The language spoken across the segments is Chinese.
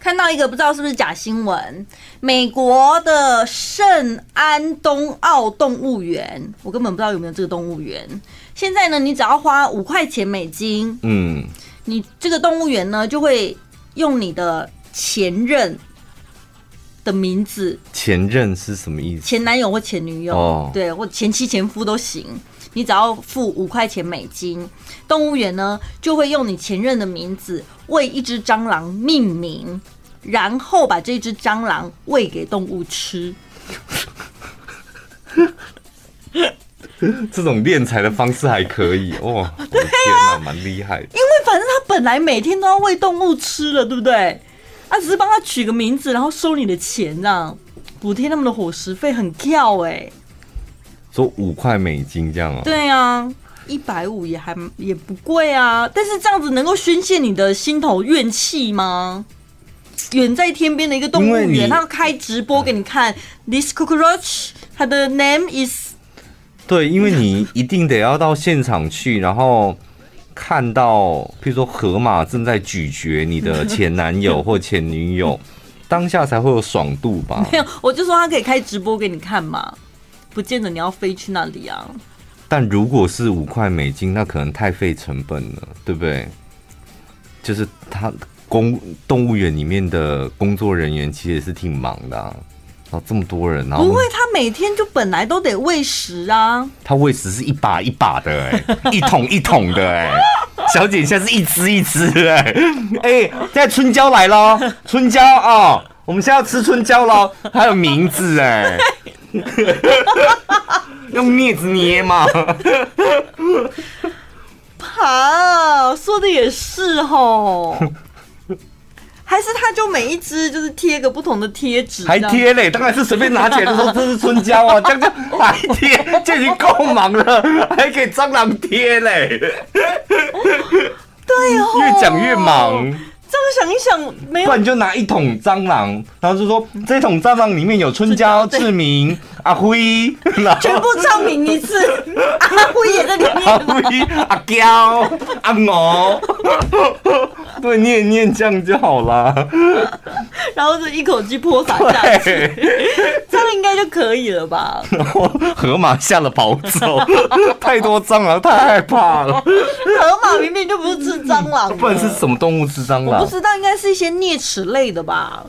看到一个不知道是不是假新闻，美国的圣安东奥动物园，我根本不知道有没有这个动物园。现在呢，你只要花五块钱美金，嗯，你这个动物园呢就会用你的前任的名字。前任是什么意思？前男友或前女友，哦、对，或前妻前夫都行。你只要付五块钱美金，动物园呢就会用你前任的名字为一只蟑螂命名，然后把这只蟑螂喂给动物吃。这种敛财的方式还可以哦，对啊，蛮厉害。因为反正他本来每天都要喂动物吃了，对不对？他只是帮他取个名字，然后收你的钱，这样补贴他们的伙食费，很跳哎。说五块美金这样哦？对啊，一百五也还也不贵啊。但是这样子能够宣泄你的心头怨气吗？远在天边的一个动物园，他要开直播给你看。This cockroach，它的 name is。对，因为你一定得要到现场去，然后看到，譬如说河马正在咀嚼你的前男友 或前女友，当下才会有爽度吧？没有，我就说他可以开直播给你看嘛。不见得你要飞去那里啊！但如果是五块美金，那可能太费成本了，对不对？就是他公动物园里面的工作人员其实也是挺忙的啊，然后这么多人，然后不会，他每天就本来都得喂食啊。他喂食是一把一把的哎、欸，一桶一桶的哎、欸，小姐现在是一只一只哎哎，现在春椒来了，春椒啊、哦，我们现在要吃春椒了，还有名字哎、欸。用镊子捏嘛？好，说的也是哦。还是他就每一只就是贴个不同的贴纸，还贴嘞？当然是随便拿起来就说这是春椒啊，这样就还贴，就已经够忙了，还给蟑螂贴嘞。对哦，越讲越忙。想一想，没有，不然你就拿一桶蟑螂，然后就说这桶蟑螂里面有春娇、志明、阿辉，全部唱名一次，阿辉也在里面，阿辉、阿娇、阿毛，对，念念这样就好了，然后就一口气泼洒下去，应该就可以了吧？然 后河马吓了跑走，太多蟑螂，太害怕了。河马明明就不是吃蟑螂，不然是什么动物吃蟑螂？不知道，应该是一些啮齿类的吧，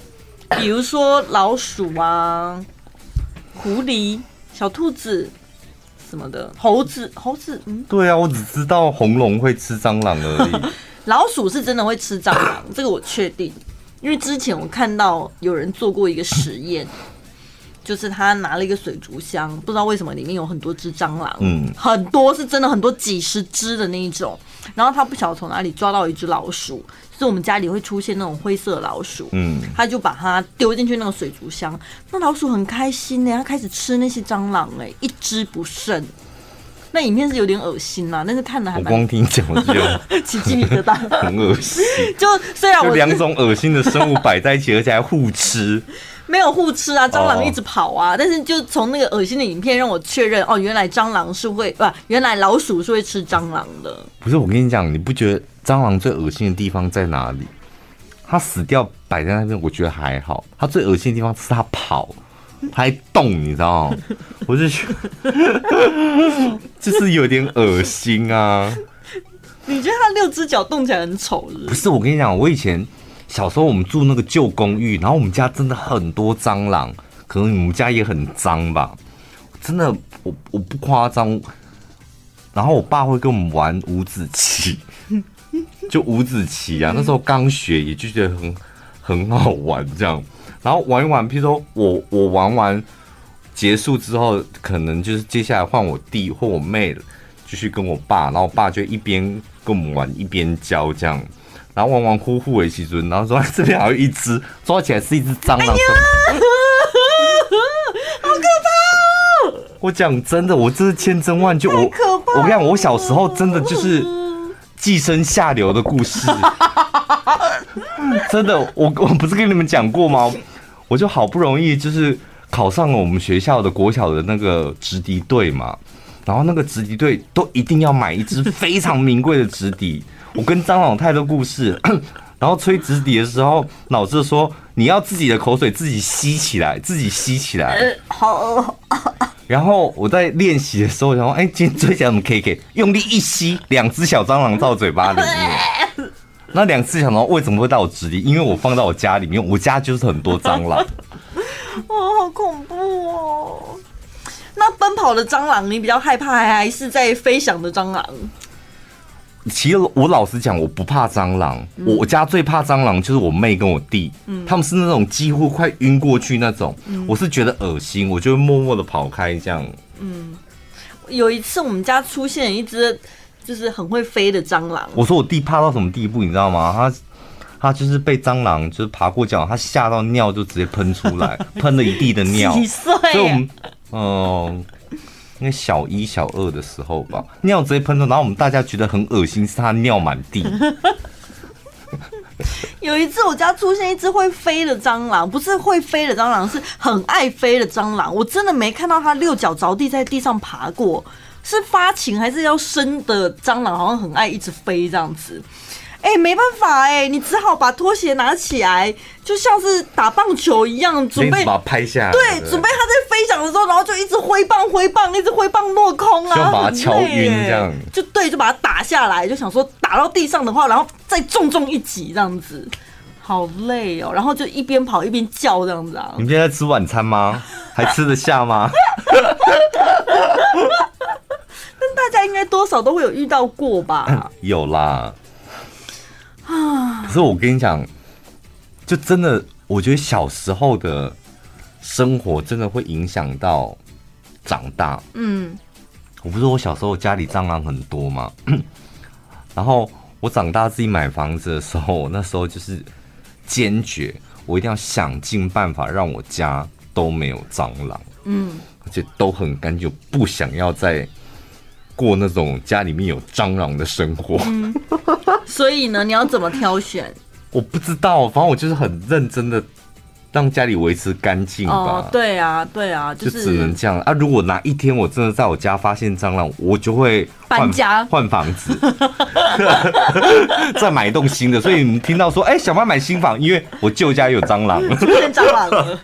比如说老鼠啊、狐狸、小兔子什么的，猴子、猴子，嗯，对啊，我只知道红龙会吃蟑螂而已。老鼠是真的会吃蟑螂，这个我确定，因为之前我看到有人做过一个实验。就是他拿了一个水族箱，不知道为什么里面有很多只蟑螂，嗯，很多是真的很多几十只的那一种。然后他不晓得从哪里抓到一只老鼠，是我们家里会出现那种灰色老鼠，嗯，他就把它丢进去那个水族箱，那老鼠很开心呢，它开始吃那些蟑螂，哎，一只不剩。那影片是有点恶心啊，但是看的还蛮……我光听讲就 起鸡皮疙瘩，很恶心。就虽然我两种恶心的生物摆在一起，而且还互吃。没有互吃啊，蟑螂一直跑啊，oh. 但是就从那个恶心的影片让我确认哦，原来蟑螂是会不，原来老鼠是会吃蟑螂的。不是，我跟你讲，你不觉得蟑螂最恶心的地方在哪里？它死掉摆在那边，我觉得还好。它最恶心的地方是它跑，它还动，你知道吗？我就觉得就是有点恶心啊。你觉得它六只脚动起来很丑是不是？不是，我跟你讲，我以前。小时候我们住那个旧公寓，然后我们家真的很多蟑螂，可能你们家也很脏吧？真的，我我不夸张。然后我爸会跟我们玩五子棋，就五子棋啊，那时候刚学，也就觉得很很好玩这样。然后玩一玩，譬如说我我玩完结束之后，可能就是接下来换我弟或我妹了，继续跟我爸，然后我爸就一边跟我们玩一边教这样。然后玩玩呼呼为其尊，然后说这边还有一只，抓起来是一只蟑螂，哎、好可怕哦！我讲真的，我这是千真万确，我我跟你讲，我小时候真的就是寄生下流的故事，真的，我我不是跟你们讲过吗？我就好不容易就是考上了我们学校的国小的那个直笛队嘛，然后那个直笛队都一定要买一支非常名贵的直笛。我跟蟑螂太多故事，然后吹直笛的时候，老师说你要自己的口水自己吸起来，自己吸起来。好。然后我在练习的时候，然后哎，今天吹起来怎么 K K？用力一吸，两只小蟑螂到嘴巴里面。那两只小蟑螂为什么会到我直笛？因为我放到我家里面，我家就是很多蟑螂。哦，好恐怖哦！那奔跑的蟑螂，你比较害怕，还是在飞翔的蟑螂？其实我老实讲，我不怕蟑螂。嗯、我家最怕蟑螂就是我妹跟我弟，嗯、他们是那种几乎快晕过去那种。嗯、我是觉得恶心，我就会默默的跑开这样。嗯，有一次我们家出现一只就是很会飞的蟑螂。我说我弟怕到什么地步，你知道吗？他他就是被蟑螂就是爬过脚，他吓到尿就直接喷出来，喷了一地的尿。几岁？所以我们嗯。呃因为小一、小二的时候吧，尿直接喷出，然后我们大家觉得很恶心，是他尿满地。有一次我家出现一只会飞的蟑螂，不是会飞的蟑螂，是很爱飞的蟑螂。我真的没看到它六脚着地在地上爬过，是发情还是要生的蟑螂？好像很爱一直飞这样子。哎、欸，没办法哎、欸，你只好把拖鞋拿起来，就像是打棒球一样，准备把它拍下来。对，准备它在飞翔的时候，然后就一直挥棒挥棒，一直挥棒落空啊，就把它敲晕这样。就对，就把它打下来，就想说打到地上的话，然后再重重一击这样子，好累哦。然后就一边跑一边叫这样子啊。你们现在吃晚餐吗？还吃得下吗？但大家应该多少都会有遇到过吧？有啦。可是我跟你讲，就真的，我觉得小时候的生活真的会影响到长大。嗯，我不是说我小时候家里蟑螂很多吗？然后我长大自己买房子的时候，那时候就是坚决，我一定要想尽办法让我家都没有蟑螂。嗯，而且都很干净，不想要再过那种家里面有蟑螂的生活。嗯 所以呢，你要怎么挑选？我不知道，反正我就是很认真的让家里维持干净吧。哦，对啊，对啊，就是、就只能这样啊。如果哪一天我真的在我家发现蟑螂，我就会搬家换房子，再买一栋新的。所以你们听到说，哎、欸，小妈买新房，因为我旧家有蟑螂，出现蟑螂了。